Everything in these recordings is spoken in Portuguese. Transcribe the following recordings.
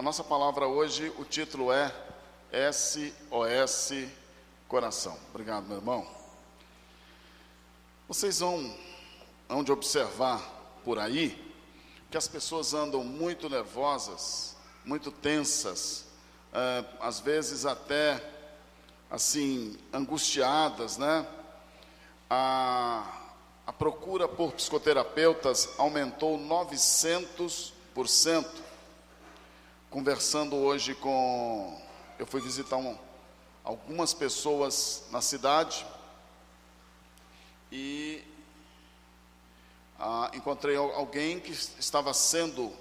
a nossa palavra hoje, o título é SOS Coração. Obrigado, meu irmão. Vocês vão, vão observar por aí que as pessoas andam muito nervosas, muito tensas, é, às vezes até assim angustiadas, né? A, a procura por psicoterapeutas aumentou 900%. Conversando hoje com, eu fui visitar um, algumas pessoas na cidade e ah, encontrei alguém que estava sendo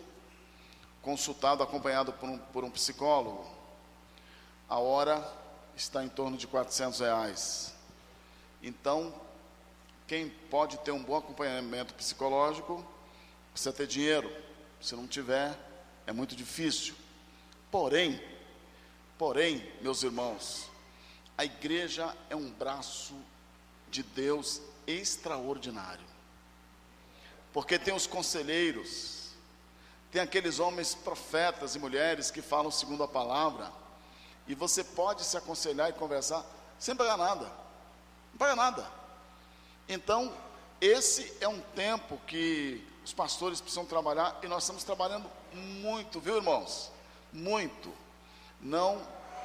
consultado, acompanhado por um, por um psicólogo. A hora está em torno de 400 reais. Então, quem pode ter um bom acompanhamento psicológico precisa ter dinheiro. Se não tiver, é muito difícil. Porém, porém, meus irmãos, a igreja é um braço de Deus extraordinário. Porque tem os conselheiros, tem aqueles homens profetas e mulheres que falam segundo a palavra, e você pode se aconselhar e conversar sem pagar nada, não paga nada. Então, esse é um tempo que os pastores precisam trabalhar e nós estamos trabalhando muito, viu, irmãos? Muito. Não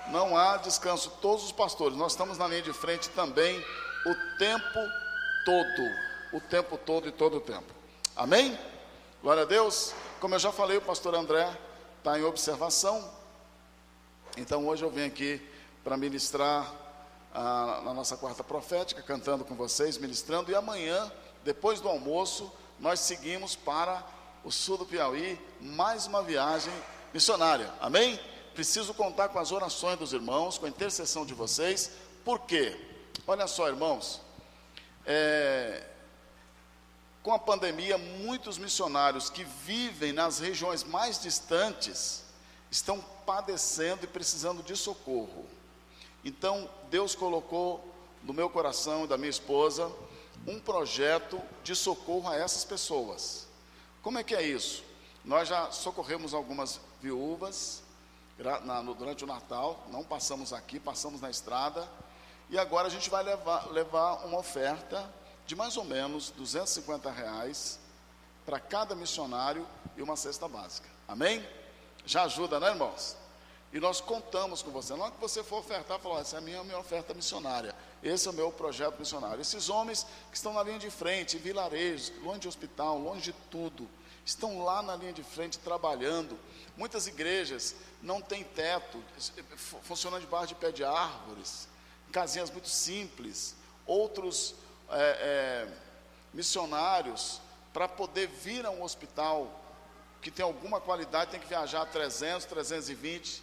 não há descanso. Todos os pastores, nós estamos na linha de frente também o tempo todo, o tempo todo e todo o tempo. Amém? Glória a Deus. Como eu já falei, o pastor André está em observação. Então hoje eu vim aqui para ministrar ah, na nossa quarta profética, cantando com vocês, ministrando. E amanhã, depois do almoço, nós seguimos para o sul do Piauí, mais uma viagem missionária. Amém? Preciso contar com as orações dos irmãos, com a intercessão de vocês. Por quê? Olha só, irmãos. É, com a pandemia, muitos missionários que vivem nas regiões mais distantes estão padecendo e precisando de socorro. Então, Deus colocou no meu coração e da minha esposa um projeto de socorro a essas pessoas. Como é que é isso? Nós já socorremos algumas viúvas durante o Natal, não passamos aqui, passamos na estrada, e agora a gente vai levar, levar uma oferta de mais ou menos 250 reais para cada missionário e uma cesta básica. Amém? Já ajuda, né, irmãos? E nós contamos com você. Não é que você for ofertar, falar, essa é a minha, minha oferta missionária. Esse é o meu projeto missionário. Esses homens que estão na linha de frente, vilarejos, longe de hospital, longe de tudo, estão lá na linha de frente trabalhando. Muitas igrejas não têm teto, funcionam debaixo de pé de árvores, casinhas muito simples. Outros é, é, missionários, para poder vir a um hospital que tem alguma qualidade, tem que viajar 300, 320,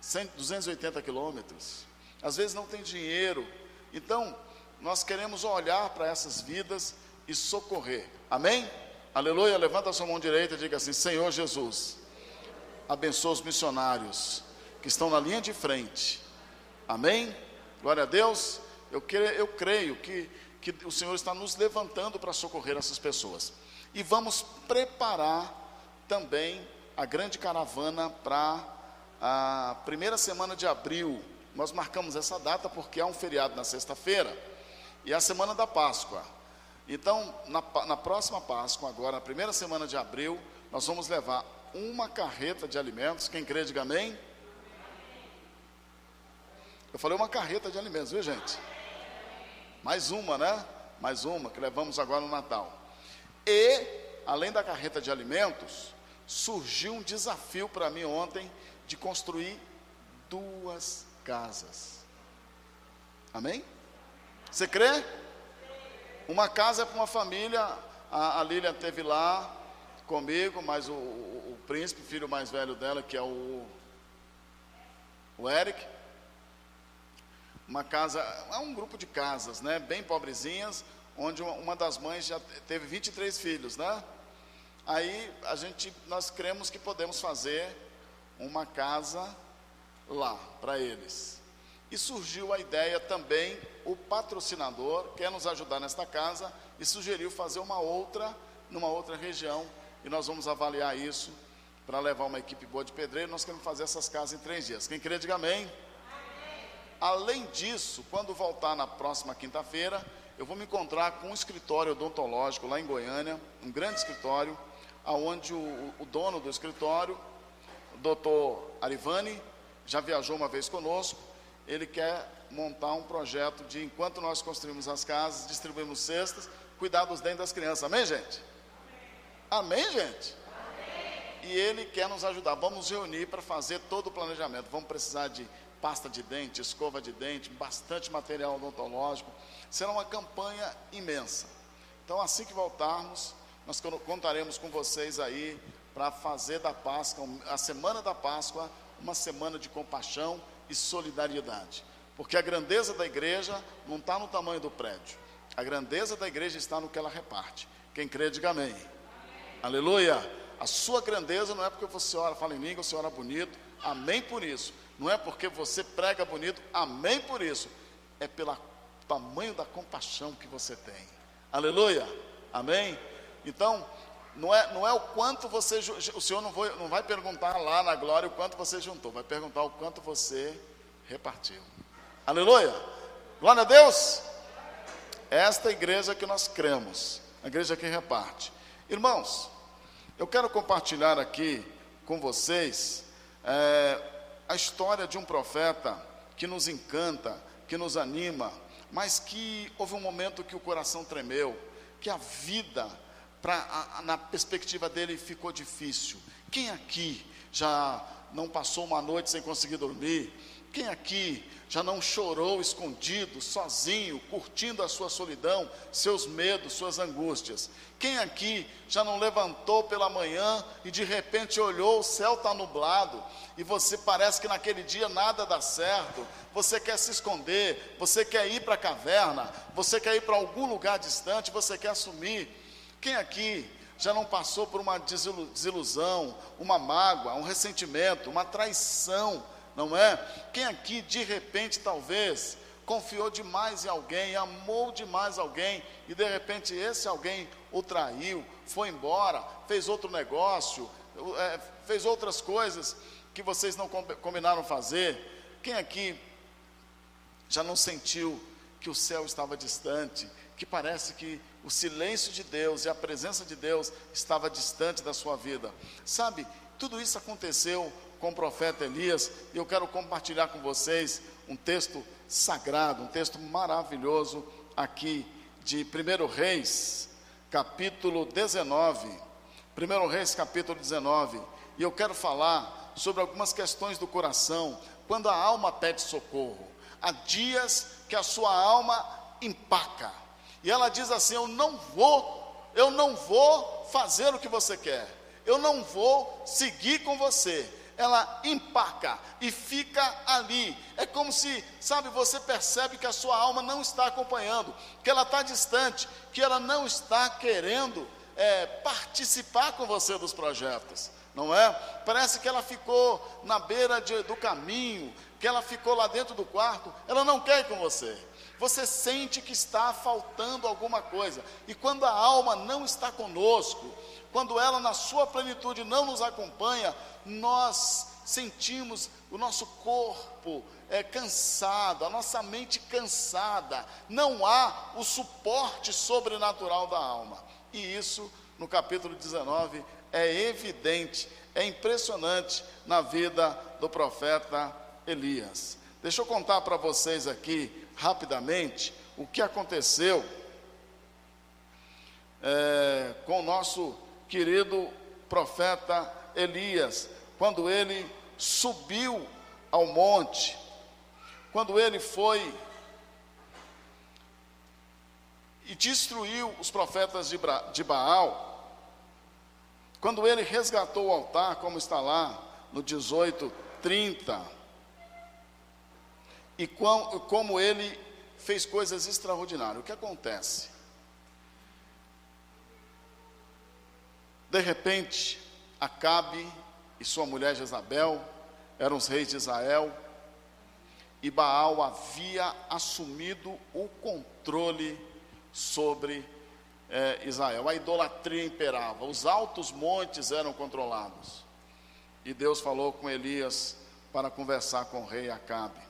100, 280 quilômetros. Às vezes não tem dinheiro. Então, nós queremos olhar para essas vidas e socorrer. Amém? Aleluia. Levanta a sua mão direita e diga assim: Senhor Jesus, abençoa os missionários que estão na linha de frente. Amém? Glória a Deus. Eu creio, eu creio que, que o Senhor está nos levantando para socorrer essas pessoas. E vamos preparar também a grande caravana para a primeira semana de abril. Nós marcamos essa data porque há um feriado na sexta-feira e é a semana da Páscoa. Então, na, na próxima Páscoa, agora, na primeira semana de abril, nós vamos levar uma carreta de alimentos. Quem crê, diga amém. Eu falei uma carreta de alimentos, viu gente? Mais uma, né? Mais uma que levamos agora no Natal. E, além da carreta de alimentos, surgiu um desafio para mim ontem de construir duas casas. Amém? Você crê? Uma casa é para uma família, a, a Lilian teve lá comigo, mas o, o, o príncipe, filho mais velho dela, que é o, o Eric, uma casa, é um grupo de casas, né, bem pobrezinhas, onde uma das mães já teve 23 filhos, né? Aí a gente, nós cremos que podemos fazer uma casa lá para eles. E surgiu a ideia também, o patrocinador quer nos ajudar nesta casa e sugeriu fazer uma outra numa outra região e nós vamos avaliar isso para levar uma equipe boa de pedreiro. Nós queremos fazer essas casas em três dias. Quem crê, diga amém. Além disso, quando voltar na próxima quinta-feira, eu vou me encontrar com um escritório odontológico lá em Goiânia, um grande escritório, aonde o, o dono do escritório, o doutor Arivani, já viajou uma vez conosco, ele quer montar um projeto de, enquanto nós construímos as casas, distribuímos cestas, cuidar dos dentes das crianças. Amém, gente? Amém, Amém gente? Amém. E ele quer nos ajudar. Vamos reunir para fazer todo o planejamento. Vamos precisar de pasta de dente, escova de dente, bastante material odontológico. Será uma campanha imensa. Então, assim que voltarmos, nós contaremos com vocês aí para fazer da Páscoa, a semana da Páscoa, uma semana de compaixão e solidariedade. Porque a grandeza da igreja não está no tamanho do prédio. A grandeza da igreja está no que ela reparte. Quem crê, diga amém. amém. Aleluia. A sua grandeza não é porque você ora, fala em língua, você ora bonito. Amém por isso. Não é porque você prega bonito. Amém por isso. É pelo tamanho da compaixão que você tem. Aleluia. Amém. Então, não é, não é o quanto você. O Senhor não, vai, não vai perguntar lá na glória o quanto você juntou, vai perguntar o quanto você repartiu. Aleluia! Glória a Deus! Esta igreja que nós cremos, a igreja que reparte. Irmãos, eu quero compartilhar aqui com vocês é, a história de um profeta que nos encanta, que nos anima, mas que houve um momento que o coração tremeu, que a vida, pra, a, na perspectiva dele, ficou difícil. Quem aqui já não passou uma noite sem conseguir dormir? Quem aqui já não chorou escondido, sozinho, curtindo a sua solidão, seus medos, suas angústias? Quem aqui já não levantou pela manhã e de repente olhou, o céu está nublado e você parece que naquele dia nada dá certo? Você quer se esconder, você quer ir para a caverna, você quer ir para algum lugar distante, você quer assumir. Quem aqui já não passou por uma desilusão, uma mágoa, um ressentimento, uma traição? não é? Quem aqui de repente talvez confiou demais em alguém, amou demais alguém e de repente esse alguém o traiu, foi embora, fez outro negócio, é, fez outras coisas que vocês não combinaram fazer. Quem aqui já não sentiu que o céu estava distante, que parece que o silêncio de Deus e a presença de Deus estava distante da sua vida? Sabe, tudo isso aconteceu com o profeta Elias, e eu quero compartilhar com vocês um texto sagrado, um texto maravilhoso aqui de 1 Reis, capítulo 19. 1 Reis, capítulo 19. E eu quero falar sobre algumas questões do coração, quando a alma pede socorro. Há dias que a sua alma empaca. E ela diz assim: Eu não vou, eu não vou fazer o que você quer. Eu não vou seguir com você ela empaca e fica ali. É como se, sabe, você percebe que a sua alma não está acompanhando, que ela está distante, que ela não está querendo é, participar com você dos projetos, não é? Parece que ela ficou na beira de, do caminho, que ela ficou lá dentro do quarto, ela não quer ir com você. Você sente que está faltando alguma coisa, e quando a alma não está conosco, quando ela na sua plenitude não nos acompanha, nós sentimos o nosso corpo é, cansado, a nossa mente cansada, não há o suporte sobrenatural da alma. E isso, no capítulo 19, é evidente, é impressionante na vida do profeta Elias. Deixa eu contar para vocês aqui, rapidamente, o que aconteceu é, com o nosso querido profeta Elias, quando ele subiu ao monte, quando ele foi e destruiu os profetas de Baal, quando ele resgatou o altar, como está lá no 18, 30, e como ele fez coisas extraordinárias. O que acontece? De repente, Acabe e sua mulher Jezabel eram os reis de Israel, e Baal havia assumido o controle sobre eh, Israel. A idolatria imperava, os altos montes eram controlados. e Deus falou com Elias para conversar com o rei Acabe.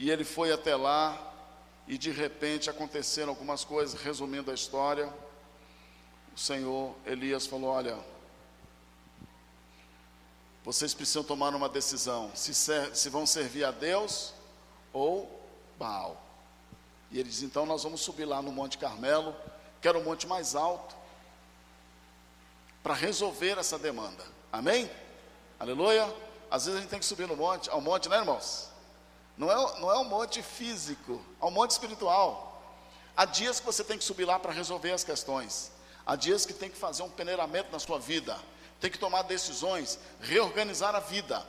E ele foi até lá, e de repente aconteceram algumas coisas, resumindo a história. O Senhor Elias falou: Olha, vocês precisam tomar uma decisão: se, ser, se vão servir a Deus ou Baal. E ele diz: Então nós vamos subir lá no Monte Carmelo, que era o monte mais alto, para resolver essa demanda. Amém? Aleluia? Às vezes a gente tem que subir no monte, ao monte, né, irmãos? Não é, não é um monte físico, é um monte espiritual. Há dias que você tem que subir lá para resolver as questões. Há dias que tem que fazer um peneiramento na sua vida. Tem que tomar decisões, reorganizar a vida.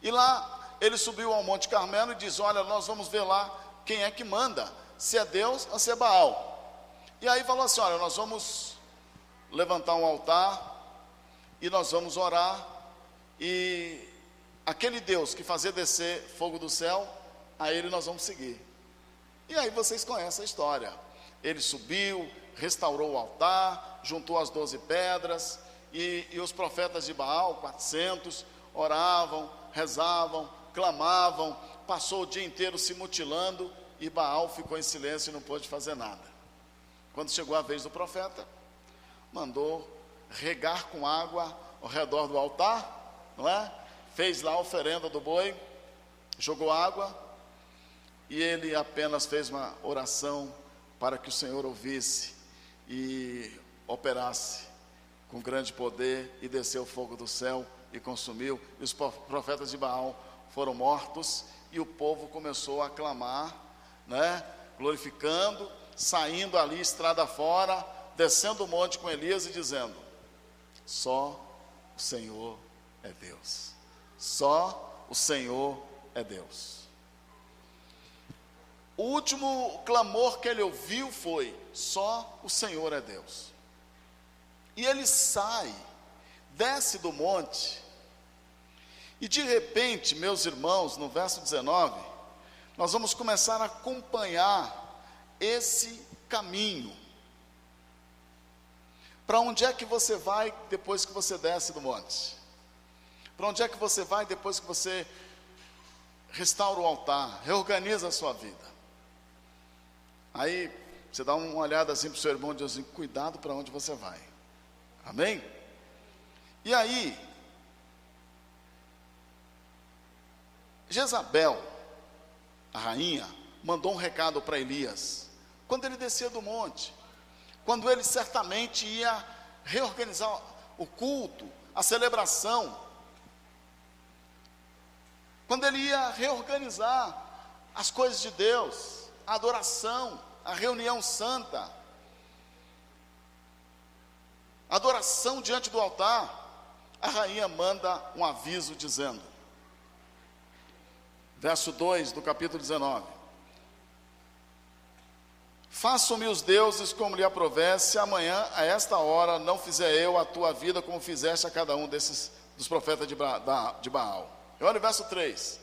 E lá ele subiu ao Monte Carmelo e diz: Olha, nós vamos ver lá quem é que manda, se é Deus ou se é Baal. E aí falou assim: Olha, nós vamos levantar um altar e nós vamos orar e aquele Deus que fazia descer fogo do céu, a ele nós vamos seguir. E aí vocês conhecem a história. Ele subiu, restaurou o altar, juntou as doze pedras, e, e os profetas de Baal, 400, oravam, rezavam, clamavam, passou o dia inteiro se mutilando, e Baal ficou em silêncio e não pôde fazer nada. Quando chegou a vez do profeta, mandou regar com água ao redor do altar, não é? Fez lá a oferenda do boi, jogou água, e ele apenas fez uma oração para que o Senhor ouvisse e operasse com grande poder e desceu o fogo do céu e consumiu. E os profetas de Baal foram mortos e o povo começou a clamar, né? Glorificando, saindo ali estrada fora, descendo o monte com Elias e dizendo: Só o Senhor é Deus. Só o Senhor é Deus. O último clamor que ele ouviu foi: Só o Senhor é Deus. E ele sai, desce do monte, e de repente, meus irmãos, no verso 19, nós vamos começar a acompanhar esse caminho. Para onde é que você vai depois que você desce do monte? Para onde é que você vai depois que você restaura o altar, reorganiza a sua vida? Aí você dá uma olhada assim para o seu irmão e diz assim: cuidado para onde você vai. Amém? E aí, Jezabel, a rainha, mandou um recado para Elias, quando ele descia do monte, quando ele certamente ia reorganizar o culto, a celebração, quando ele ia reorganizar as coisas de Deus, a adoração, a reunião santa, adoração diante do altar, a rainha manda um aviso dizendo, verso 2 do capítulo 19: Façam-me os deuses como lhe aprover, se amanhã, a esta hora, não fizer eu a tua vida como fizeste a cada um desses dos profetas de, ba, de Baal. Olha o verso 3: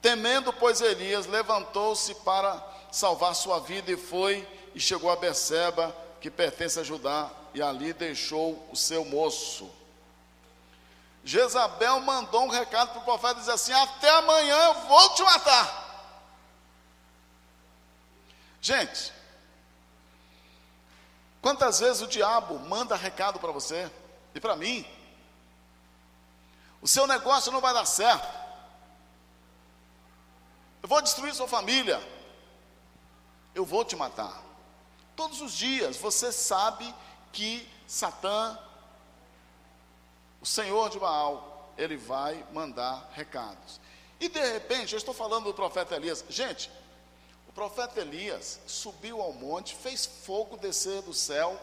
Temendo, pois, Elias levantou-se para salvar sua vida e foi e chegou a Beceba, que pertence a Judá, e ali deixou o seu moço. Jezabel mandou um recado para o profeta dizer assim: Até amanhã eu vou te matar. Gente, quantas vezes o diabo manda recado para você e para mim? O seu negócio não vai dar certo. Eu vou destruir sua família. Eu vou te matar. Todos os dias você sabe que Satã o Senhor de Baal, ele vai mandar recados. E de repente, eu estou falando do profeta Elias. Gente, o profeta Elias subiu ao monte, fez fogo descer do céu,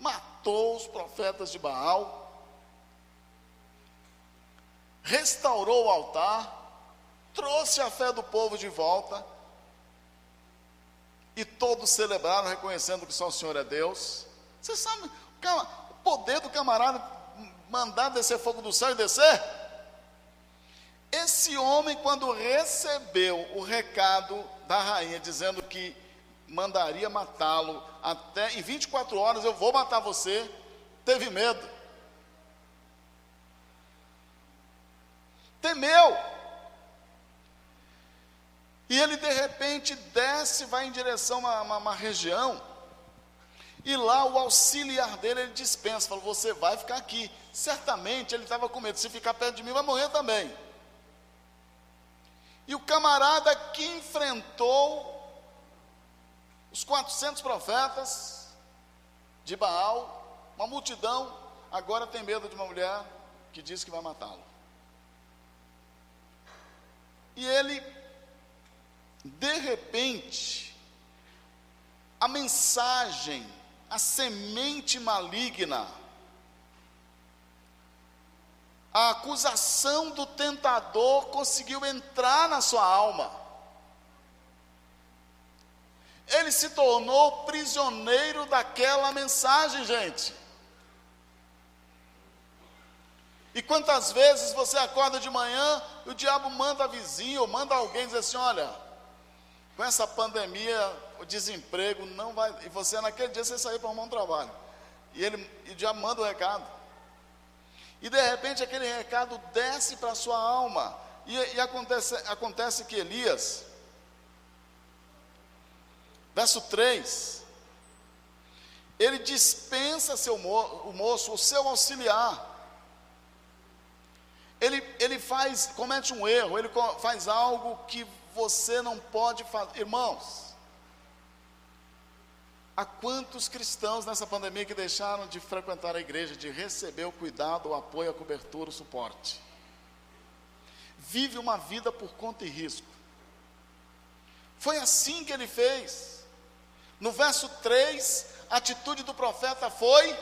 matou os profetas de Baal, restaurou o altar, trouxe a fé do povo de volta, e todos celebraram, reconhecendo que só o Senhor é Deus. Você sabe, o poder do camarada mandar descer fogo do céu e descer? Esse homem, quando recebeu o recado da rainha dizendo que mandaria matá-lo até em 24 horas eu vou matar você, teve medo. Temeu. E ele de repente desce, vai em direção a uma, uma região, e lá o auxiliar dele ele dispensa, fala: Você vai ficar aqui. Certamente ele estava com medo, se ficar perto de mim, vai morrer também. E o camarada que enfrentou os 400 profetas de Baal, uma multidão, agora tem medo de uma mulher que diz que vai matá-lo. E ele, de repente, a mensagem, a semente maligna, a acusação do tentador conseguiu entrar na sua alma ele se tornou prisioneiro daquela mensagem, gente. E quantas vezes você acorda de manhã e o diabo manda a vizinha ou manda alguém dizer assim: olha, com essa pandemia, o desemprego não vai. E você naquele dia você saiu para arrumar um trabalho. E ele e o diabo manda o recado. E de repente aquele recado desce para a sua alma. E, e acontece, acontece que Elias, Verso 3. Ele dispensa seu mo o moço, o seu auxiliar. Ele, ele faz, comete um erro, ele faz algo que você não pode fazer. Irmãos, há quantos cristãos nessa pandemia que deixaram de frequentar a igreja, de receber o cuidado, o apoio, a cobertura, o suporte? Vive uma vida por conta e risco. Foi assim que ele fez. No verso 3, a atitude do profeta foi: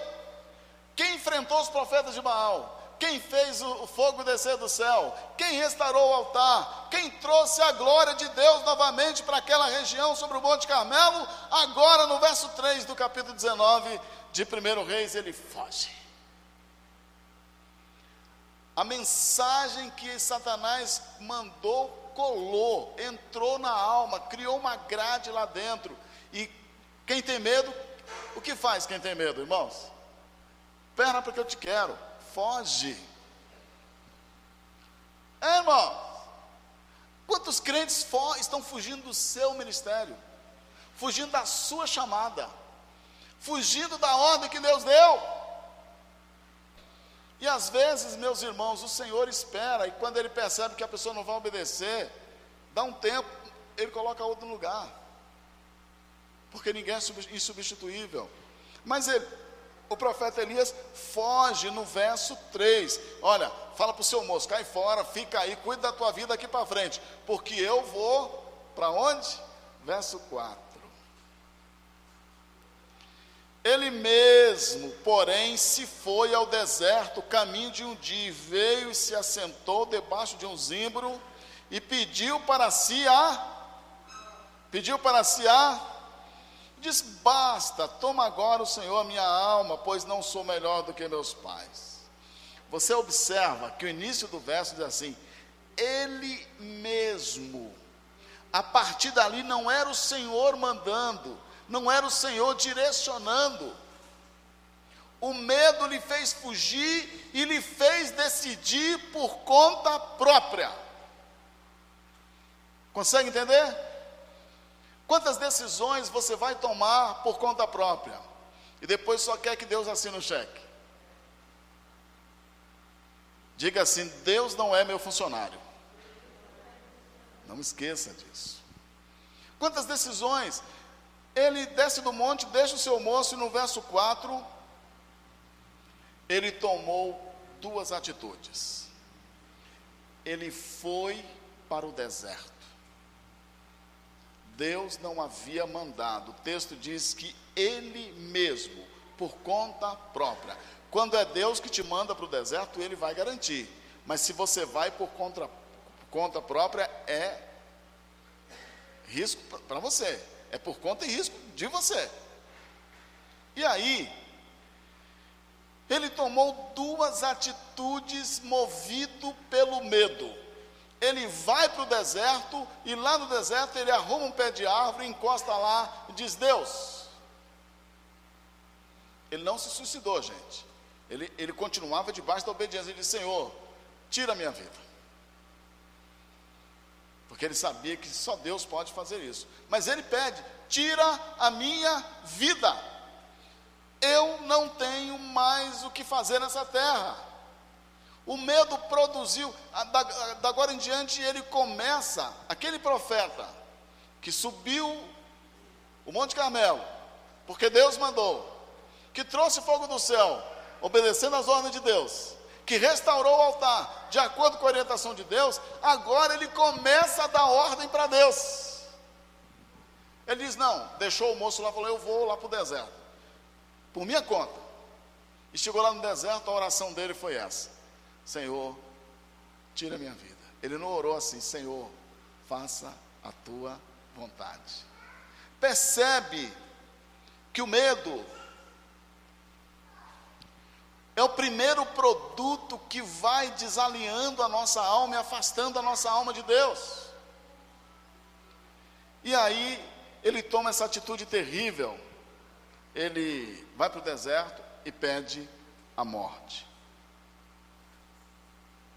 quem enfrentou os profetas de Baal? Quem fez o fogo descer do céu? Quem restaurou o altar? Quem trouxe a glória de Deus novamente para aquela região sobre o Monte Carmelo? Agora, no verso 3 do capítulo 19 de 1 Reis, ele foge. A mensagem que Satanás mandou colou, entrou na alma, criou uma grade lá dentro. E quem tem medo, o que faz quem tem medo, irmãos? Perna porque eu te quero, foge. É, irmão. Quantos crentes estão fugindo do seu ministério, fugindo da sua chamada, fugindo da ordem que Deus deu? E às vezes, meus irmãos, o Senhor espera, e quando ele percebe que a pessoa não vai obedecer, dá um tempo, ele coloca outro lugar porque ninguém é insubstituível. Mas ele, o profeta Elias foge no verso 3. Olha, fala para o seu moço, cai fora, fica aí, cuida da tua vida aqui para frente, porque eu vou para onde? Verso 4. Ele mesmo, porém, se foi ao deserto, caminho de um dia, veio e se assentou debaixo de um zimbro e pediu para si a pediu para si a Diz: Basta, toma agora o Senhor a minha alma, pois não sou melhor do que meus pais. Você observa que o início do verso diz assim: Ele mesmo. A partir dali não era o Senhor mandando, não era o Senhor direcionando. O medo lhe fez fugir e lhe fez decidir por conta própria. Consegue entender? Quantas decisões você vai tomar por conta própria e depois só quer que Deus assine o cheque? Diga assim: Deus não é meu funcionário. Não esqueça disso. Quantas decisões? Ele desce do monte, deixa o seu moço, e no verso 4, ele tomou duas atitudes. Ele foi para o deserto. Deus não havia mandado. O texto diz que Ele mesmo, por conta própria. Quando é Deus que te manda para o deserto, Ele vai garantir. Mas se você vai por conta, conta própria, é risco para você. É por conta e risco de você. E aí, ele tomou duas atitudes movido pelo medo ele vai para o deserto e lá no deserto ele arruma um pé de árvore, encosta lá e diz: Deus. Ele não se suicidou, gente. Ele, ele continuava debaixo da obediência. Ele disse: Senhor, tira a minha vida. porque ele sabia que só Deus pode fazer isso. Mas ele pede: tira a minha vida. Eu não tenho mais o que fazer nessa terra. O medo produziu, da, agora em diante ele começa, aquele profeta que subiu o Monte Carmelo, porque Deus mandou, que trouxe fogo do céu, obedecendo às ordens de Deus, que restaurou o altar, de acordo com a orientação de Deus, agora ele começa a dar ordem para Deus. Ele diz: Não, deixou o moço lá, falou: Eu vou lá para o deserto, por minha conta. E chegou lá no deserto, a oração dele foi essa: Senhor, tira minha vida. Ele não orou assim: Senhor, faça a tua vontade. Percebe que o medo é o primeiro produto que vai desalinhando a nossa alma e afastando a nossa alma de Deus. E aí ele toma essa atitude terrível. Ele vai para o deserto e pede a morte.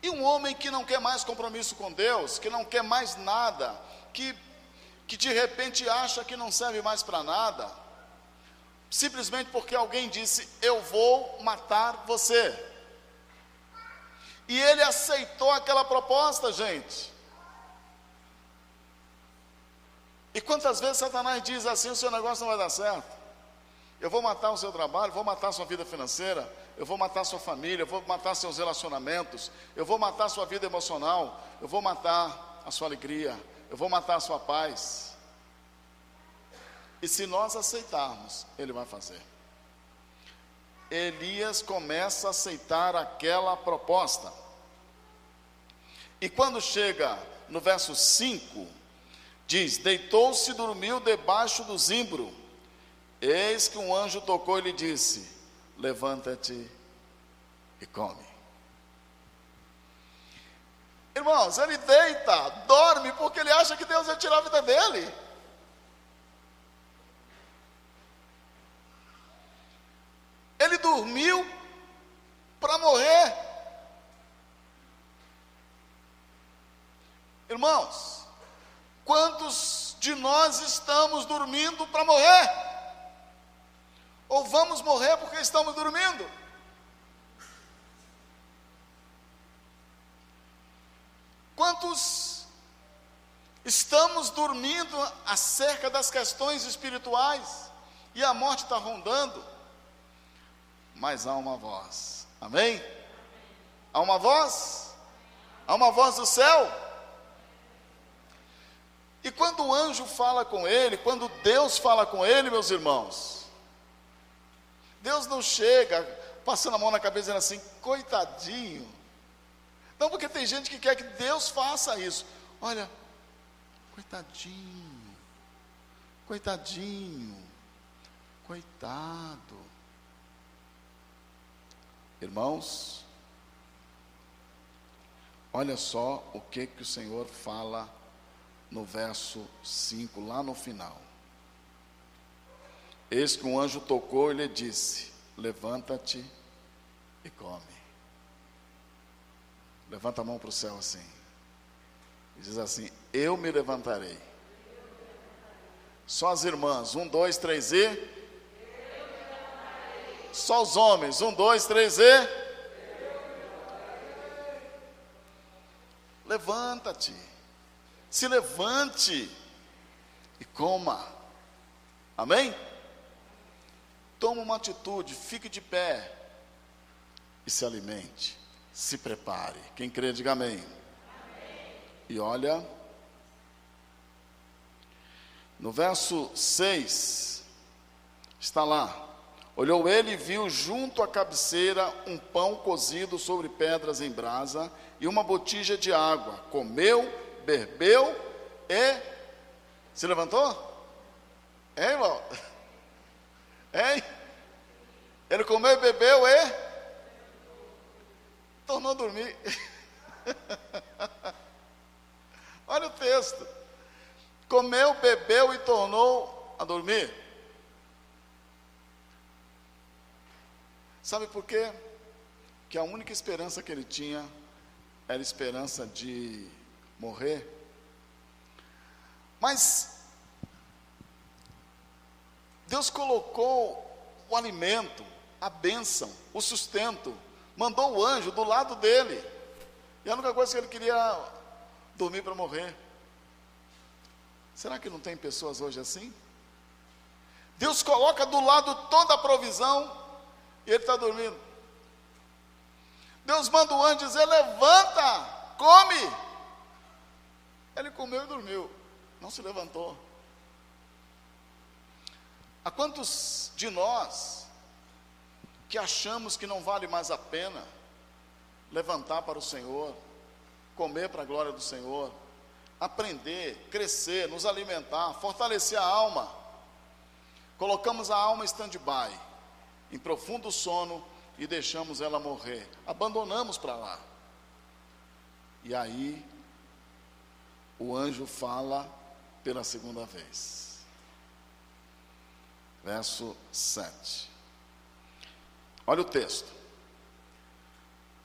E um homem que não quer mais compromisso com Deus, que não quer mais nada, que, que de repente acha que não serve mais para nada, simplesmente porque alguém disse: Eu vou matar você. E ele aceitou aquela proposta, gente. E quantas vezes Satanás diz assim: o seu negócio não vai dar certo? Eu vou matar o seu trabalho, vou matar a sua vida financeira, eu vou matar a sua família, eu vou matar seus relacionamentos, eu vou matar a sua vida emocional, eu vou matar a sua alegria, eu vou matar a sua paz. E se nós aceitarmos, ele vai fazer. Elias começa a aceitar aquela proposta. E quando chega no verso 5, diz: Deitou-se e dormiu debaixo do zimbro. Eis que um anjo tocou e lhe disse: Levanta-te e come. Irmãos, ele deita, dorme, porque ele acha que Deus vai tirar a vida dele. Ele dormiu para morrer. Irmãos, quantos de nós estamos dormindo para morrer? Ou vamos morrer porque estamos dormindo? Quantos estamos dormindo acerca das questões espirituais e a morte está rondando? mas há uma voz. Amém? Há uma voz? Há uma voz do céu? E quando o anjo fala com ele, quando Deus fala com ele, meus irmãos, Deus não chega passando a mão na cabeça dizendo assim, coitadinho. Não, porque tem gente que quer que Deus faça isso. Olha, coitadinho, coitadinho, coitado. Irmãos, olha só o que que o Senhor fala no verso 5, lá no final. Eis que um anjo tocou e lhe disse: Levanta-te e come. Levanta a mão para o céu assim. E diz assim: Eu me levantarei. Só as irmãs, um, dois, três e. Só os homens. Um, dois, três e. Levanta-te. Se levante e coma. Amém? Toma uma atitude, fique de pé e se alimente. Se prepare. Quem crê, diga amém. E olha, no verso 6, está lá. Olhou ele e viu junto à cabeceira um pão cozido sobre pedras em brasa e uma botija de água. Comeu, bebeu e. Se levantou? Hein, irmão? Hein? Ele comeu e bebeu e. Tornou a dormir. Olha o texto. Comeu, bebeu e tornou a dormir. Sabe por quê? Que a única esperança que ele tinha era esperança de morrer Mas Deus colocou o alimento, a bênção, o sustento, mandou o anjo do lado dele. E a única coisa que ele queria dormir para morrer. Será que não tem pessoas hoje assim? Deus coloca do lado toda a provisão e ele está dormindo. Deus manda o anjo dizer: levanta, come. Ele comeu e dormiu, não se levantou. Há quantos de nós que achamos que não vale mais a pena levantar para o Senhor, comer para a glória do Senhor, aprender, crescer, nos alimentar, fortalecer a alma. Colocamos a alma em stand-by, em profundo sono e deixamos ela morrer. Abandonamos para lá. E aí, o anjo fala pela segunda vez. Verso 7. Olha o texto.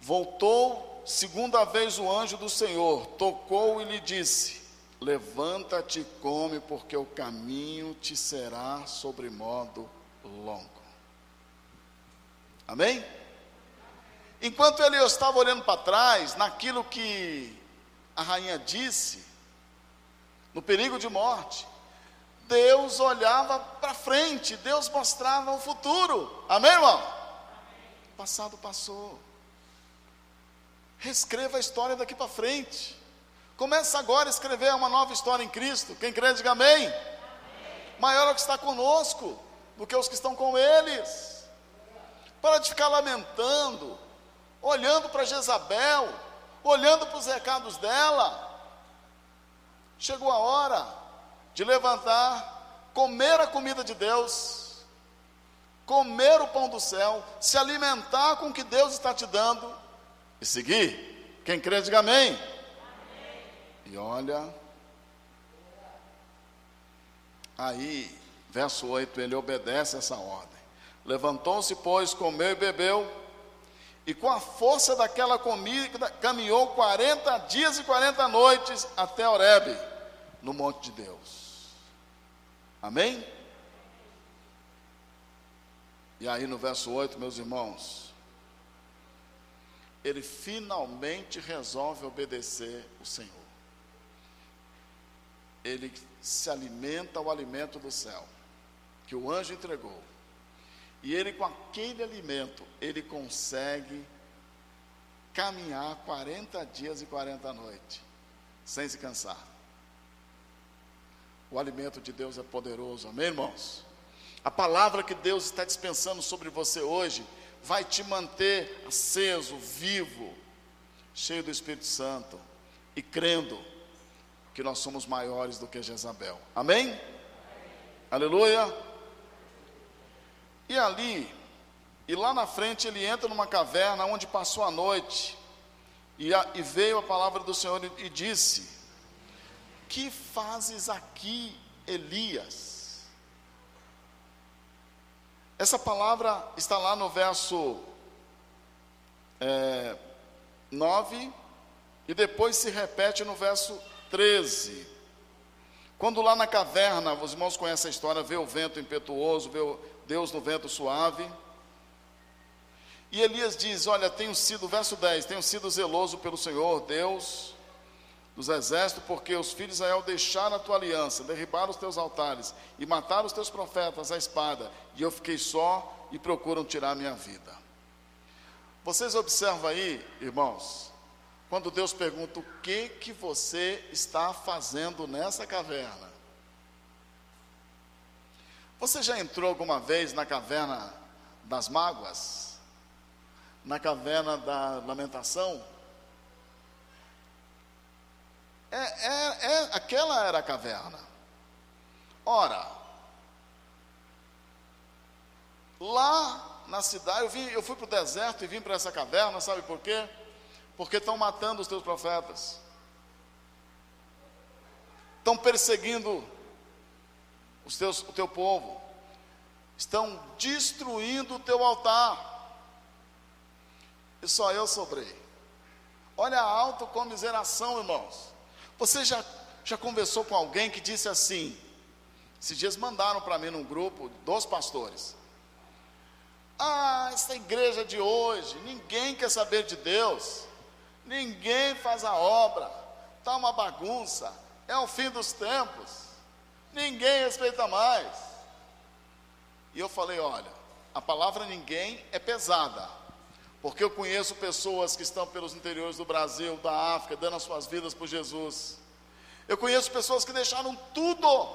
Voltou segunda vez o anjo do Senhor tocou e lhe disse: Levanta-te e come, porque o caminho te será sobremodo longo. Amém? Enquanto ele estava olhando para trás, naquilo que a rainha disse, no perigo de morte, Deus olhava para frente, Deus mostrava o futuro. Amém, irmão? O passado passou. Reescreva a história daqui para frente. Começa agora a escrever uma nova história em Cristo. Quem crê, diga amém. amém. Maior é o que está conosco do que os que estão com eles. Para de ficar lamentando, olhando para Jezabel, olhando para os recados dela. Chegou a hora de levantar, comer a comida de Deus, comer o pão do céu, se alimentar com o que Deus está te dando e seguir. Quem crê, diga amém. amém. E olha, aí, verso 8, ele obedece essa ordem. Levantou-se, pois, comeu e bebeu, e com a força daquela comida, caminhou 40 dias e 40 noites até Horebe, no monte de Deus. Amém? E aí no verso 8, meus irmãos, ele finalmente resolve obedecer o Senhor. Ele se alimenta o alimento do céu, que o anjo entregou. E ele, com aquele alimento, ele consegue caminhar 40 dias e 40 noites, sem se cansar. O alimento de Deus é poderoso, amém, irmãos? A palavra que Deus está dispensando sobre você hoje vai te manter aceso, vivo, cheio do Espírito Santo e crendo que nós somos maiores do que Jezabel. Amém? Amém? Aleluia. E ali, e lá na frente ele entra numa caverna onde passou a noite. E, a, e veio a palavra do Senhor e, e disse: Que fazes aqui, Elias? Essa palavra está lá no verso é, 9 e depois se repete no verso 13. Quando lá na caverna, os irmãos conhecem a história, vê o vento impetuoso, vê Deus no vento suave. E Elias diz: Olha, tenho sido, verso 10, tenho sido zeloso pelo Senhor, Deus dos exércitos, porque os filhos de Israel deixaram a tua aliança, derribaram os teus altares e mataram os teus profetas à espada, e eu fiquei só e procuram tirar a minha vida. Vocês observam aí, irmãos, quando Deus pergunta o que que você está fazendo nessa caverna? Você já entrou alguma vez na caverna das mágoas? Na caverna da lamentação? É, é, é, aquela era a caverna. Ora, lá na cidade, eu, vim, eu fui para o deserto e vim para essa caverna, sabe por quê? Porque estão matando os teus profetas, estão perseguindo os teus, o teu povo, estão destruindo o teu altar, e só eu sobrei. Olha a autocomiseração, irmãos. Você já já conversou com alguém que disse assim? Esses dias mandaram para mim num grupo dos pastores. Ah, essa igreja de hoje, ninguém quer saber de Deus, ninguém faz a obra, está uma bagunça, é o fim dos tempos, ninguém respeita mais. E eu falei: olha, a palavra ninguém é pesada, porque eu conheço pessoas que estão pelos interiores do Brasil, da África, dando as suas vidas por Jesus. Eu conheço pessoas que deixaram tudo,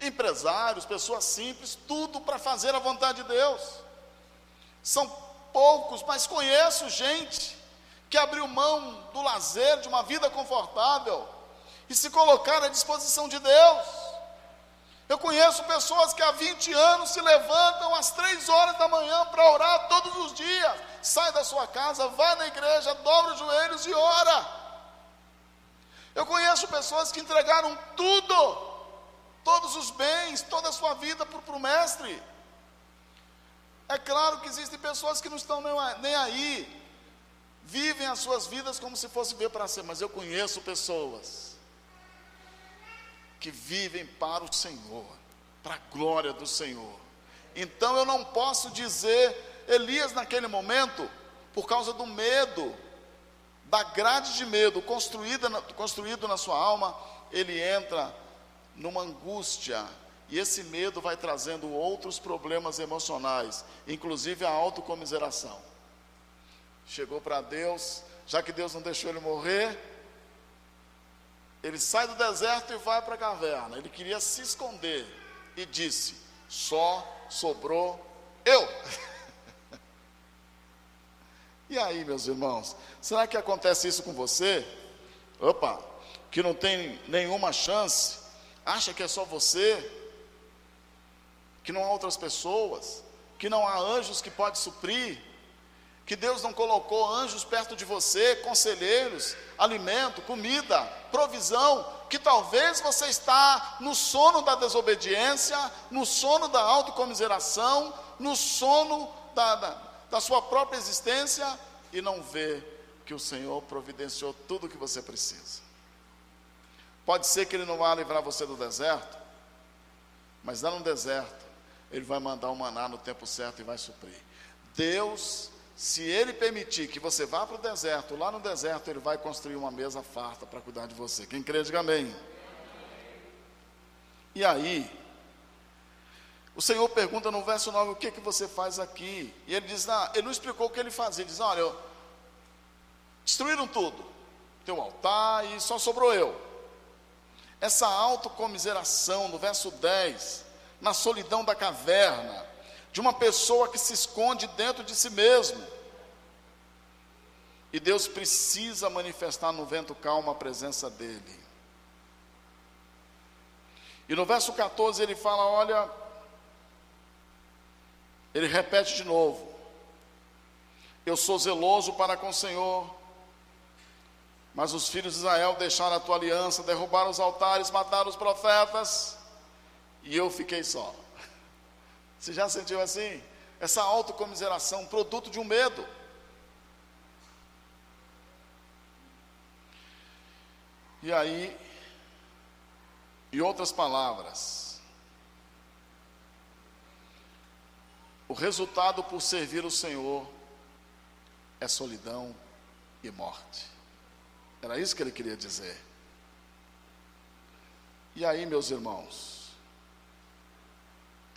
empresários, pessoas simples, tudo para fazer a vontade de Deus. São poucos, mas conheço gente que abriu mão do lazer, de uma vida confortável e se colocaram à disposição de Deus. Eu conheço pessoas que há 20 anos se levantam às três horas da manhã para orar todos os dias. Sai da sua casa, vai na igreja, dobra os joelhos e ora. Eu conheço pessoas que entregaram tudo, todos os bens, toda a sua vida para o mestre. É claro que existem pessoas que não estão nem aí, vivem as suas vidas como se fosse ver para ser, mas eu conheço pessoas que vivem para o Senhor, para a glória do Senhor. Então eu não posso dizer, Elias naquele momento, por causa do medo, da grade de medo construída, construído na sua alma, ele entra numa angústia, e esse medo vai trazendo outros problemas emocionais, inclusive a autocomiseração. Chegou para Deus, já que Deus não deixou ele morrer, ele sai do deserto e vai para a caverna. Ele queria se esconder e disse: Só sobrou eu. E aí, meus irmãos, será que acontece isso com você? Opa, que não tem nenhuma chance, acha que é só você, que não há outras pessoas, que não há anjos que pode suprir, que Deus não colocou anjos perto de você, conselheiros, alimento, comida, provisão, que talvez você está no sono da desobediência, no sono da autocomiseração, no sono da, da da sua própria existência e não vê que o Senhor providenciou tudo o que você precisa. Pode ser que Ele não vá livrar você do deserto, mas lá no deserto, Ele vai mandar o maná no tempo certo e vai suprir. Deus, se Ele permitir que você vá para o deserto, lá no deserto Ele vai construir uma mesa farta para cuidar de você. Quem crê, diga amém. E aí, o Senhor pergunta no verso 9: O que, que você faz aqui? E ele diz: ah, Ele não explicou o que ele fazia. Ele diz: Olha, destruíram tudo, tem um altar e só sobrou eu. Essa autocomiseração, no verso 10, na solidão da caverna, de uma pessoa que se esconde dentro de si mesmo. E Deus precisa manifestar no vento calmo a presença dEle. E no verso 14 ele fala: Olha, ele repete de novo: Eu sou zeloso para com o Senhor, mas os filhos de Israel deixaram a tua aliança, derrubaram os altares, mataram os profetas, e eu fiquei só. Você já sentiu assim? Essa autocomiseração, produto de um medo. E aí, em outras palavras, O resultado por servir o Senhor é solidão e morte. Era isso que ele queria dizer. E aí, meus irmãos,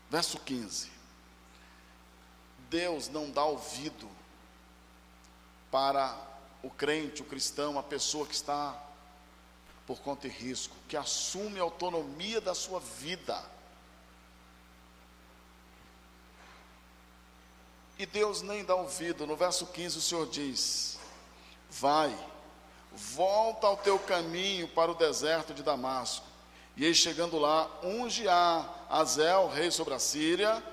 verso 15: Deus não dá ouvido para o crente, o cristão, a pessoa que está por conta e risco, que assume a autonomia da sua vida E Deus nem dá ouvido. No verso 15 o Senhor diz: Vai, volta ao teu caminho para o deserto de Damasco. E aí chegando lá, unge a Azel, rei sobre a Síria,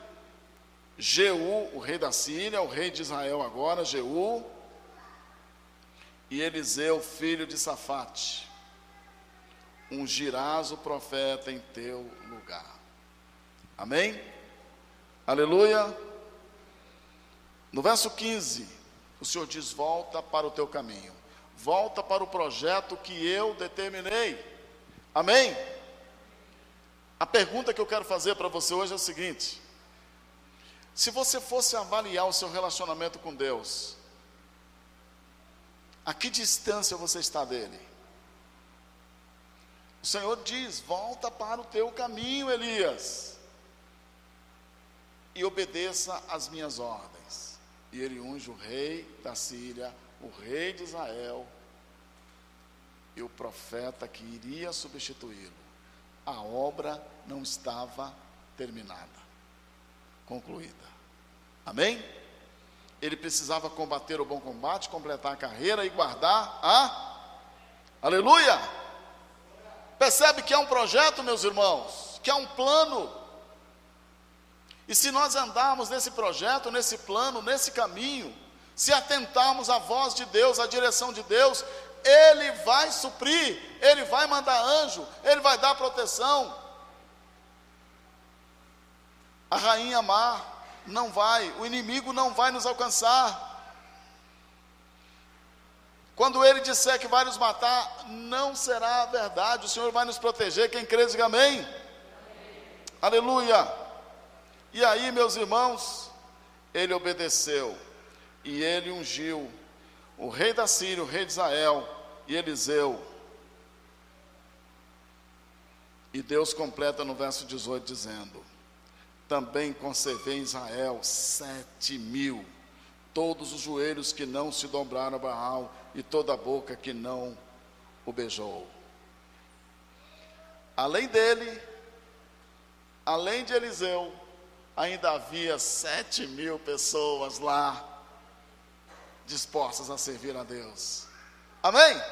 Jeú, o rei da Síria, o rei de Israel agora, Jeú, e Eliseu, filho de Safate. Ungirás o profeta em teu lugar. Amém? Aleluia. No verso 15, o Senhor diz: Volta para o teu caminho, volta para o projeto que eu determinei. Amém? A pergunta que eu quero fazer para você hoje é o seguinte: se você fosse avaliar o seu relacionamento com Deus, a que distância você está dele? O Senhor diz: volta para o teu caminho, Elias, e obedeça às minhas ordens. E ele unge o rei da Síria, o rei de Israel, e o profeta que iria substituí-lo a obra não estava terminada, concluída. Amém? Ele precisava combater o bom combate, completar a carreira e guardar a. Aleluia! Percebe que é um projeto, meus irmãos, que é um plano. E se nós andarmos nesse projeto, nesse plano, nesse caminho, se atentarmos à voz de Deus, à direção de Deus, ele vai suprir, Ele vai mandar anjo, Ele vai dar proteção. A rainha má não vai, o inimigo não vai nos alcançar. Quando ele disser que vai nos matar, não será verdade, o Senhor vai nos proteger. Quem crê, diga amém. amém. Aleluia. E aí, meus irmãos, ele obedeceu e ele ungiu o rei da Síria, o rei de Israel e Eliseu. E Deus completa no verso 18 dizendo: Também conservei em Israel sete mil, todos os joelhos que não se dobraram a Baal e toda a boca que não o beijou. Além dele, além de Eliseu, ainda havia sete mil pessoas lá dispostas a servir a Deus. Amém?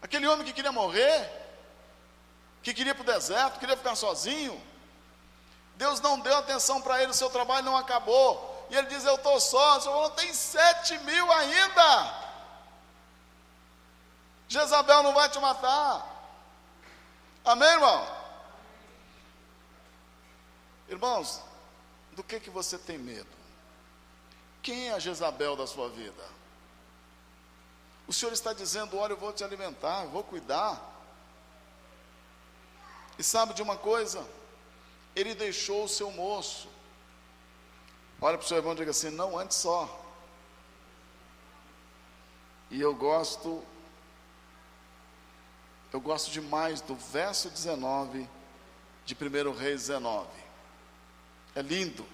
Aquele homem que queria morrer, que queria ir para o deserto, queria ficar sozinho, Deus não deu atenção para ele, o seu trabalho não acabou. E ele diz: Eu estou só. O senhor falou: Tem sete mil ainda. Jezabel não vai te matar. Amém, irmão? Irmãos, do que, que você tem medo? Quem é a Jezabel da sua vida? O Senhor está dizendo: Olha, eu vou te alimentar, eu vou cuidar. E sabe de uma coisa? Ele deixou o seu moço. Olha para o seu irmão e diga assim: Não antes só. E eu gosto, eu gosto demais do verso 19 de 1 Reis 19. É lindo,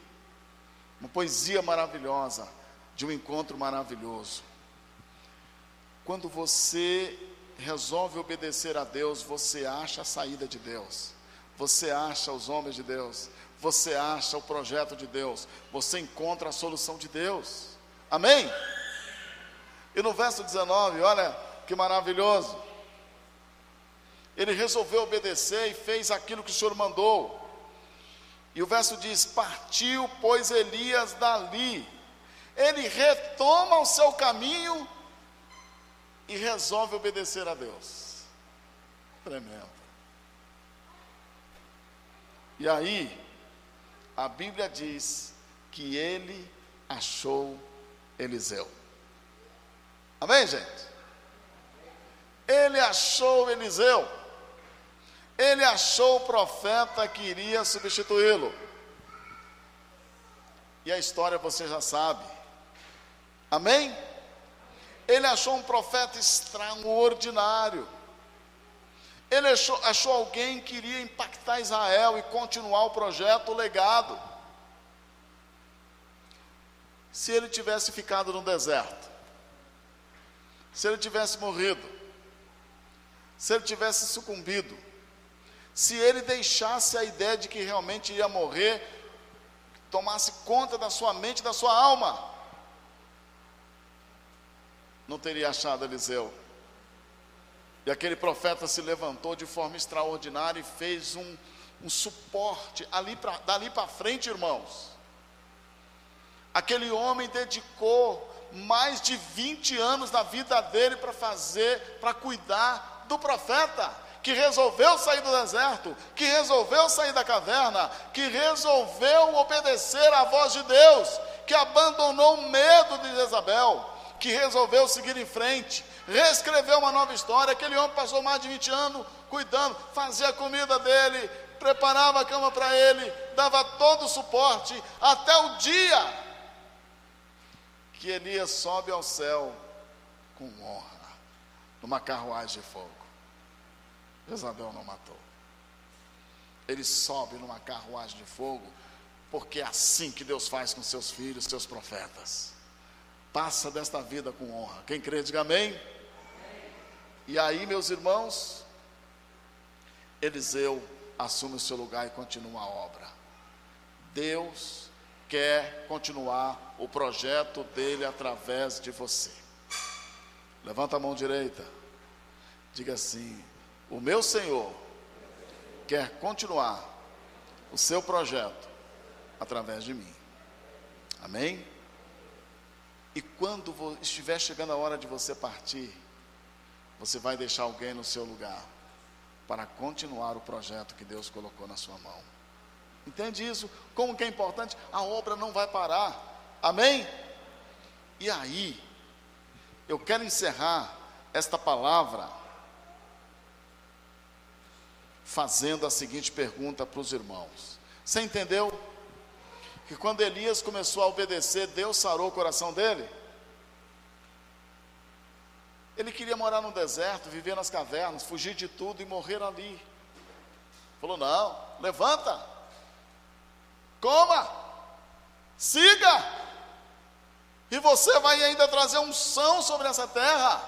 uma poesia maravilhosa, de um encontro maravilhoso. Quando você resolve obedecer a Deus, você acha a saída de Deus, você acha os homens de Deus, você acha o projeto de Deus, você encontra a solução de Deus. Amém? E no verso 19, olha que maravilhoso. Ele resolveu obedecer e fez aquilo que o Senhor mandou. E o verso diz: Partiu, pois, Elias dali. Ele retoma o seu caminho e resolve obedecer a Deus. Tremendo. E aí, a Bíblia diz que ele achou Eliseu. Amém, gente? Ele achou Eliseu. Ele achou o profeta que iria substituí-lo. E a história você já sabe. Amém? Ele achou um profeta extraordinário. Ele achou, achou alguém que iria impactar Israel e continuar o projeto, o legado. Se ele tivesse ficado no deserto, se ele tivesse morrido, se ele tivesse sucumbido, se ele deixasse a ideia de que realmente ia morrer, tomasse conta da sua mente, da sua alma, não teria achado Eliseu. E aquele profeta se levantou de forma extraordinária e fez um, um suporte ali pra, dali para frente, irmãos. Aquele homem dedicou mais de 20 anos da vida dele para fazer, para cuidar do profeta, que resolveu sair do deserto, que resolveu sair da caverna, que resolveu obedecer à voz de Deus, que abandonou o medo de Jezabel, que resolveu seguir em frente, reescreveu uma nova história. Aquele homem passou mais de 20 anos cuidando, fazia a comida dele, preparava a cama para ele, dava todo o suporte, até o dia que Elias sobe ao céu com honra, numa carruagem de fogo. Jezabel não matou. Ele sobe numa carruagem de fogo, porque é assim que Deus faz com seus filhos, seus profetas. Passa desta vida com honra. Quem crê, diga amém. amém. E aí, meus irmãos, Eliseu assume o seu lugar e continua a obra. Deus quer continuar o projeto dele através de você. Levanta a mão direita. Diga assim: O meu Senhor quer continuar o seu projeto através de mim. Amém? E quando estiver chegando a hora de você partir, você vai deixar alguém no seu lugar para continuar o projeto que Deus colocou na sua mão. Entende isso? Como que é importante? A obra não vai parar. Amém? E aí, eu quero encerrar esta palavra fazendo a seguinte pergunta para os irmãos. Você entendeu? Que quando Elias começou a obedecer, Deus sarou o coração dele? Ele queria morar no deserto, viver nas cavernas, fugir de tudo e morrer ali. Falou: não, levanta, coma, siga, e você vai ainda trazer unção sobre essa terra,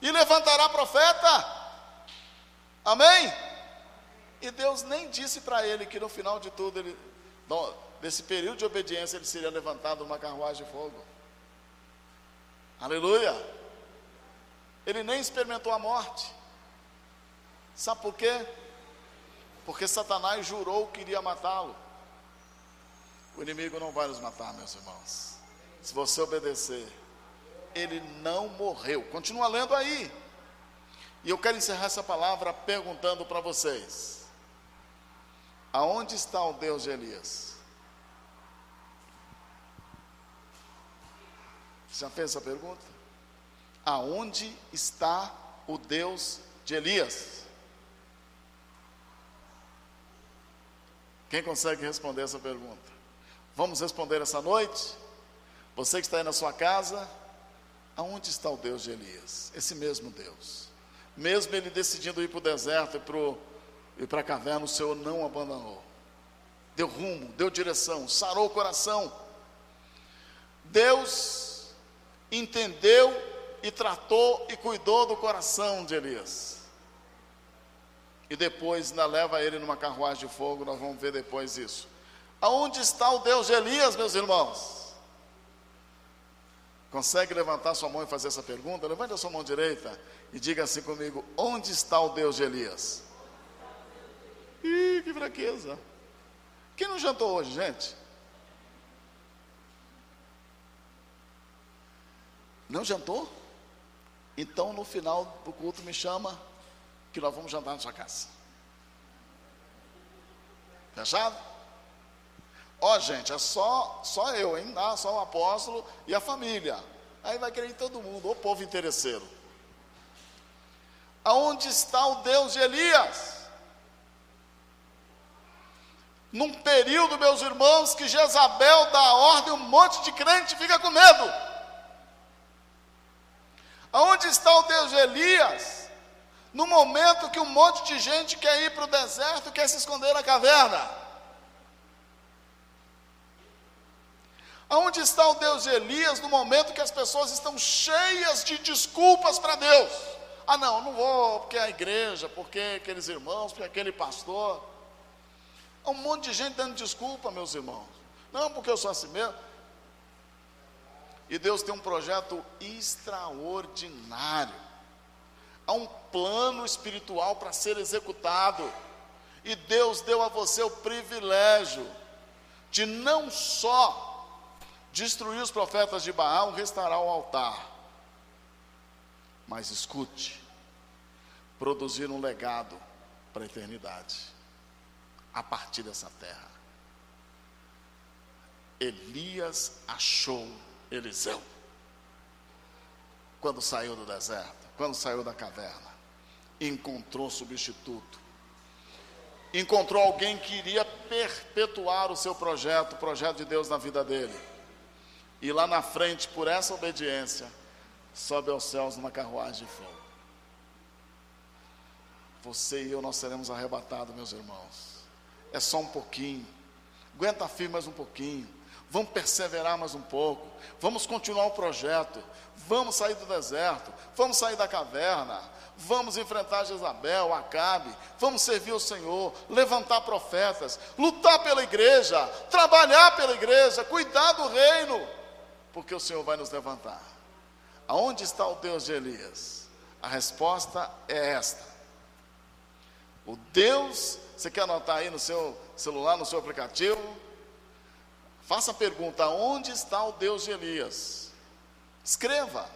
e levantará profeta. Amém? E Deus nem disse para ele que no final de tudo, ele, desse período de obediência, ele seria levantado numa carruagem de fogo. Aleluia! Ele nem experimentou a morte. Sabe por quê? Porque Satanás jurou que iria matá-lo. O inimigo não vai nos matar, meus irmãos. Se você obedecer, ele não morreu. Continua lendo aí. E eu quero encerrar essa palavra perguntando para vocês: Aonde está o Deus de Elias? Já fez essa pergunta? Aonde está o Deus de Elias? Quem consegue responder essa pergunta? Vamos responder essa noite? Você que está aí na sua casa, aonde está o Deus de Elias? Esse mesmo Deus. Mesmo ele decidindo ir para o deserto e para a caverna, o Senhor não abandonou. Deu rumo, deu direção, sarou o coração. Deus entendeu e tratou e cuidou do coração de Elias. E depois ainda leva ele numa carruagem de fogo, nós vamos ver depois isso. Aonde está o Deus de Elias, meus irmãos? Consegue levantar sua mão e fazer essa pergunta? Levante a sua mão direita e diga assim comigo: Onde está o Deus de Elias? Ih, que fraqueza. Quem não jantou hoje, gente? Não jantou? Então, no final do culto, me chama que nós vamos jantar na sua casa. Fechado? Ó, oh, gente, é só, só eu, hein? Ah, só o apóstolo e a família. Aí vai querer todo mundo, o povo interesseiro. Aonde está o Deus de Elias? Num período, meus irmãos, que Jezabel dá ordem, um monte de crente fica com medo. Aonde está o Deus de Elias? No momento que um monte de gente quer ir para o deserto, quer se esconder na caverna. Aonde está o Deus de Elias no momento que as pessoas estão cheias de desculpas para Deus? Ah, não, não vou porque é a igreja, porque aqueles irmãos, porque aquele pastor. Um monte de gente dando desculpa, meus irmãos. Não, porque eu sou assim mesmo. E Deus tem um projeto extraordinário. Há um plano espiritual para ser executado. E Deus deu a você o privilégio de não só destruir os profetas de Baal, restaurar o altar, mas escute, produzir um legado para a eternidade, a partir dessa terra. Elias achou Eliseu. quando saiu do deserto, quando saiu da caverna. Encontrou substituto. Encontrou alguém que iria perpetuar o seu projeto, o projeto de Deus na vida dele. E lá na frente, por essa obediência, sobe aos céus numa carruagem de fogo. Você e eu nós seremos arrebatados, meus irmãos. É só um pouquinho. Aguenta firme mais um pouquinho. Vamos perseverar mais um pouco. Vamos continuar o projeto. Vamos sair do deserto. Vamos sair da caverna. Vamos enfrentar Jezabel, Acabe. Vamos servir o Senhor. Levantar profetas. Lutar pela igreja. Trabalhar pela igreja. Cuidar do reino. Porque o Senhor vai nos levantar. Aonde está o Deus de Elias? A resposta é esta. O Deus, você quer anotar aí no seu celular, no seu aplicativo? Faça a pergunta: onde está o Deus de Elias? Escreva.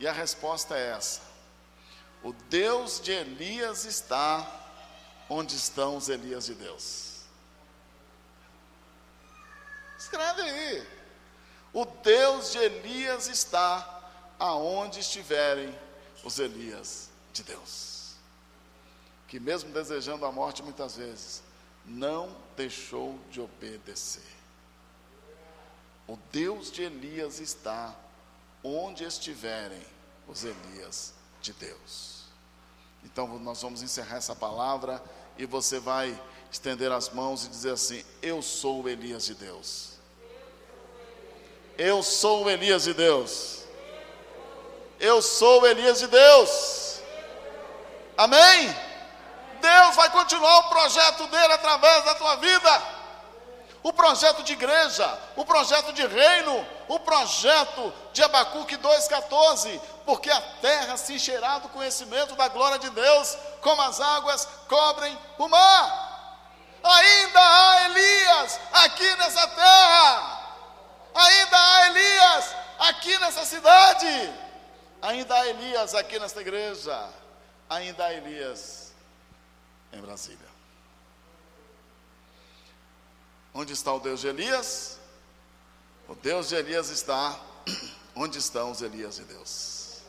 E a resposta é essa: o Deus de Elias está onde estão os Elias de Deus. Escreve aí. O Deus de Elias está aonde estiverem os Elias de Deus. Que mesmo desejando a morte muitas vezes, não deixou de obedecer. O Deus de Elias está onde estiverem os Elias de Deus. Então nós vamos encerrar essa palavra e você vai estender as mãos e dizer assim: Eu sou o Elias de Deus. Eu sou o Elias de Deus. Eu sou o Elias de Deus. Amém? Deus vai continuar o projeto dele através da tua vida. O projeto de igreja, o projeto de reino, o projeto de Abacuque 2,14, porque a terra se encherá do conhecimento da glória de Deus, como as águas cobrem o mar. Ainda há Elias aqui nessa terra, ainda há Elias aqui nessa cidade, ainda há Elias aqui nesta igreja, ainda há Elias em Brasília. Onde está o Deus de Elias? O Deus de Elias está onde estão os Elias de Deus.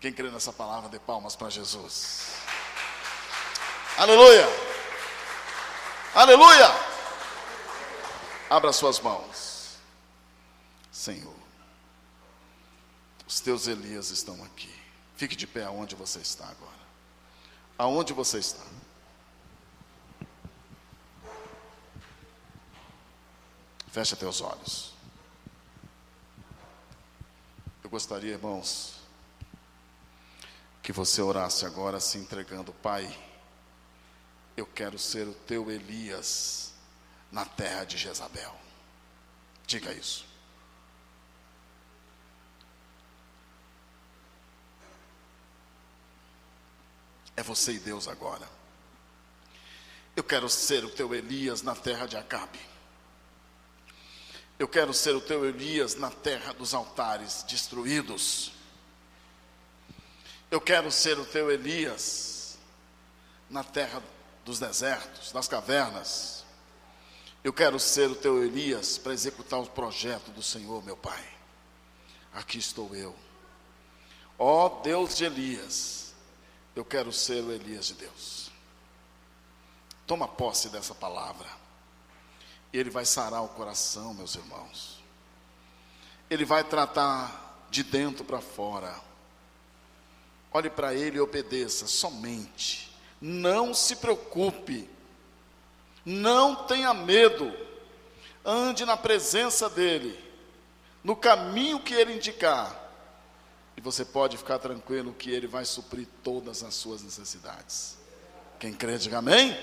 Quem crê nessa palavra, dê palmas para Jesus. Aleluia! Aleluia! Abra suas mãos. Senhor, os teus Elias estão aqui. Fique de pé aonde você está agora. Aonde você está? Feche teus olhos. Eu gostaria, irmãos, que você orasse agora se entregando, Pai. Eu quero ser o teu Elias na terra de Jezabel. Diga isso. É você e Deus agora. Eu quero ser o teu Elias na terra de Acabe. Eu quero ser o teu Elias na terra dos altares destruídos. Eu quero ser o teu Elias na terra dos desertos, das cavernas. Eu quero ser o teu Elias para executar o projeto do Senhor, meu Pai. Aqui estou eu. Ó oh, Deus de Elias, eu quero ser o Elias de Deus. Toma posse dessa palavra. Ele vai sarar o coração, meus irmãos. Ele vai tratar de dentro para fora. Olhe para ele e obedeça somente. Não se preocupe. Não tenha medo. Ande na presença dele, no caminho que ele indicar. E você pode ficar tranquilo que ele vai suprir todas as suas necessidades. Quem crê, diga amém.